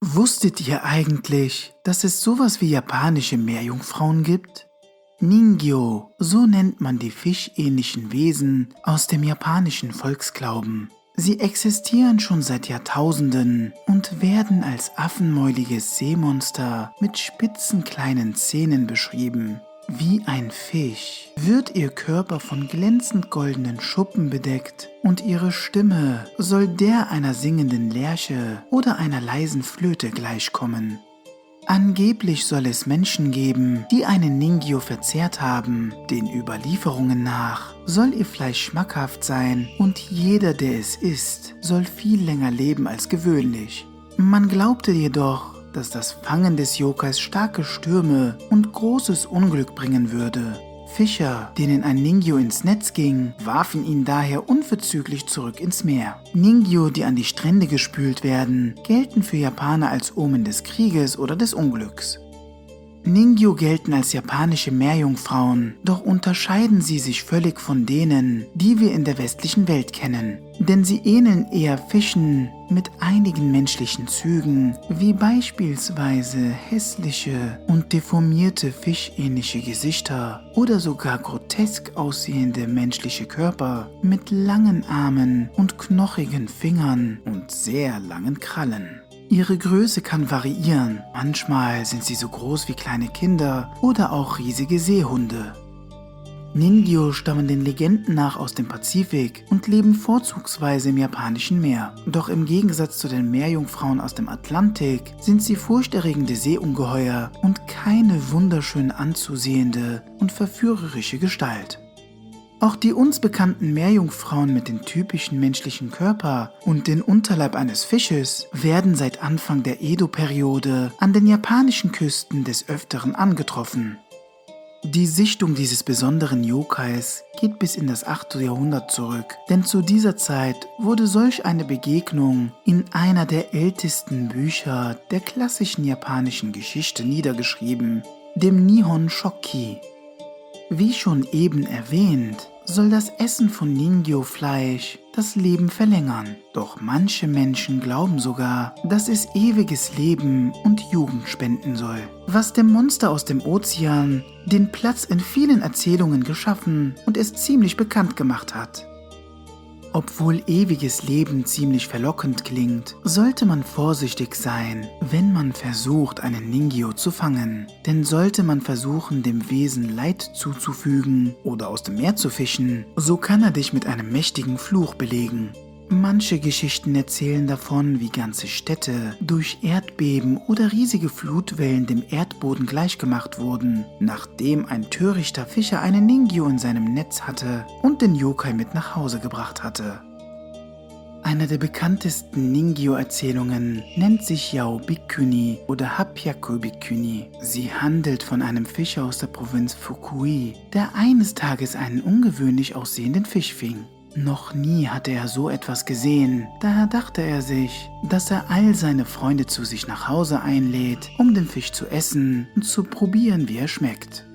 Wusstet ihr eigentlich, dass es sowas wie japanische Meerjungfrauen gibt? Ningyo, so nennt man die fischähnlichen Wesen aus dem japanischen Volksglauben. Sie existieren schon seit Jahrtausenden und werden als affenmäuliges Seemonster mit spitzen kleinen Zähnen beschrieben. Wie ein Fisch wird ihr Körper von glänzend goldenen Schuppen bedeckt und ihre Stimme soll der einer singenden Lerche oder einer leisen Flöte gleichkommen. Angeblich soll es Menschen geben, die einen Ningyo verzehrt haben. Den Überlieferungen nach soll ihr Fleisch schmackhaft sein und jeder, der es isst, soll viel länger leben als gewöhnlich. Man glaubte jedoch, dass das Fangen des Yokais starke Stürme und großes Unglück bringen würde. Fischer, denen ein Ningyo ins Netz ging, warfen ihn daher unverzüglich zurück ins Meer. Ningyo, die an die Strände gespült werden, gelten für Japaner als Omen des Krieges oder des Unglücks. Ningyo gelten als japanische Meerjungfrauen, doch unterscheiden sie sich völlig von denen, die wir in der westlichen Welt kennen. Denn sie ähneln eher Fischen mit einigen menschlichen Zügen, wie beispielsweise hässliche und deformierte fischähnliche Gesichter oder sogar grotesk aussehende menschliche Körper mit langen Armen und knochigen Fingern und sehr langen Krallen. Ihre Größe kann variieren. Manchmal sind sie so groß wie kleine Kinder oder auch riesige Seehunde. Ningyo stammen den Legenden nach aus dem Pazifik und leben vorzugsweise im japanischen Meer. Doch im Gegensatz zu den Meerjungfrauen aus dem Atlantik sind sie furchterregende Seeungeheuer und keine wunderschön anzusehende und verführerische Gestalt. Auch die uns bekannten Meerjungfrauen mit dem typischen menschlichen Körper und den Unterleib eines Fisches werden seit Anfang der Edo-Periode an den japanischen Küsten des Öfteren angetroffen. Die Sichtung dieses besonderen Yokais geht bis in das 8. Jahrhundert zurück, denn zu dieser Zeit wurde solch eine Begegnung in einer der ältesten Bücher der klassischen japanischen Geschichte niedergeschrieben, dem Nihon Shoki. Wie schon eben erwähnt, soll das Essen von Ningyo-Fleisch das Leben verlängern. Doch manche Menschen glauben sogar, dass es ewiges Leben und Jugend spenden soll. Was dem Monster aus dem Ozean den Platz in vielen Erzählungen geschaffen und es ziemlich bekannt gemacht hat. Obwohl ewiges Leben ziemlich verlockend klingt, sollte man vorsichtig sein, wenn man versucht, einen Ningyo zu fangen. Denn sollte man versuchen, dem Wesen Leid zuzufügen oder aus dem Meer zu fischen, so kann er dich mit einem mächtigen Fluch belegen. Manche Geschichten erzählen davon, wie ganze Städte durch Erdbeben oder riesige Flutwellen dem Erdboden gleichgemacht wurden, nachdem ein törichter Fischer einen Ningyo in seinem Netz hatte und den Yokai mit nach Hause gebracht hatte. Eine der bekanntesten Ningyo-Erzählungen nennt sich Yao Bikuni oder Hapyaku Bikuni. Sie handelt von einem Fischer aus der Provinz Fukui, der eines Tages einen ungewöhnlich aussehenden Fisch fing. Noch nie hatte er so etwas gesehen, daher dachte er sich, dass er all seine Freunde zu sich nach Hause einlädt, um den Fisch zu essen und zu probieren, wie er schmeckt.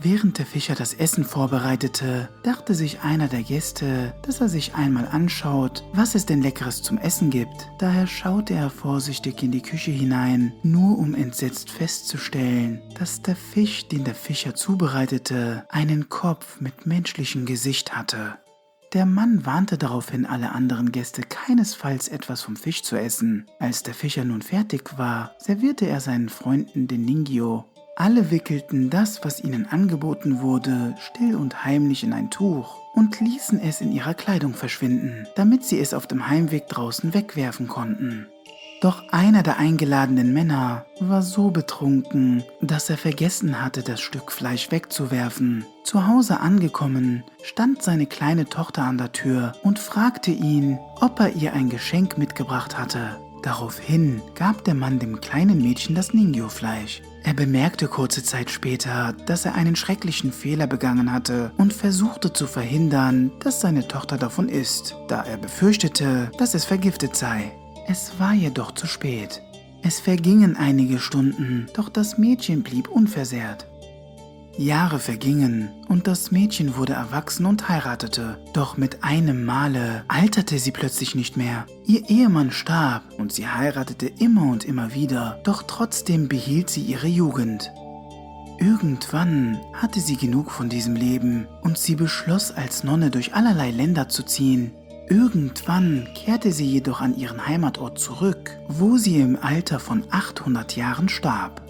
Während der Fischer das Essen vorbereitete, dachte sich einer der Gäste, dass er sich einmal anschaut, was es denn Leckeres zum Essen gibt. Daher schaute er vorsichtig in die Küche hinein, nur um entsetzt festzustellen, dass der Fisch, den der Fischer zubereitete, einen Kopf mit menschlichem Gesicht hatte. Der Mann warnte daraufhin alle anderen Gäste, keinesfalls etwas vom Fisch zu essen. Als der Fischer nun fertig war, servierte er seinen Freunden den Ningyo. Alle wickelten das, was ihnen angeboten wurde, still und heimlich in ein Tuch und ließen es in ihrer Kleidung verschwinden, damit sie es auf dem Heimweg draußen wegwerfen konnten. Doch einer der eingeladenen Männer war so betrunken, dass er vergessen hatte, das Stück Fleisch wegzuwerfen. Zu Hause angekommen, stand seine kleine Tochter an der Tür und fragte ihn, ob er ihr ein Geschenk mitgebracht hatte. Daraufhin gab der Mann dem kleinen Mädchen das Ningyo-Fleisch. Er bemerkte kurze Zeit später, dass er einen schrecklichen Fehler begangen hatte und versuchte zu verhindern, dass seine Tochter davon isst, da er befürchtete, dass es vergiftet sei. Es war jedoch zu spät. Es vergingen einige Stunden, doch das Mädchen blieb unversehrt. Jahre vergingen und das Mädchen wurde erwachsen und heiratete. Doch mit einem Male alterte sie plötzlich nicht mehr. Ihr Ehemann starb und sie heiratete immer und immer wieder, doch trotzdem behielt sie ihre Jugend. Irgendwann hatte sie genug von diesem Leben und sie beschloss, als Nonne durch allerlei Länder zu ziehen. Irgendwann kehrte sie jedoch an ihren Heimatort zurück, wo sie im Alter von 800 Jahren starb.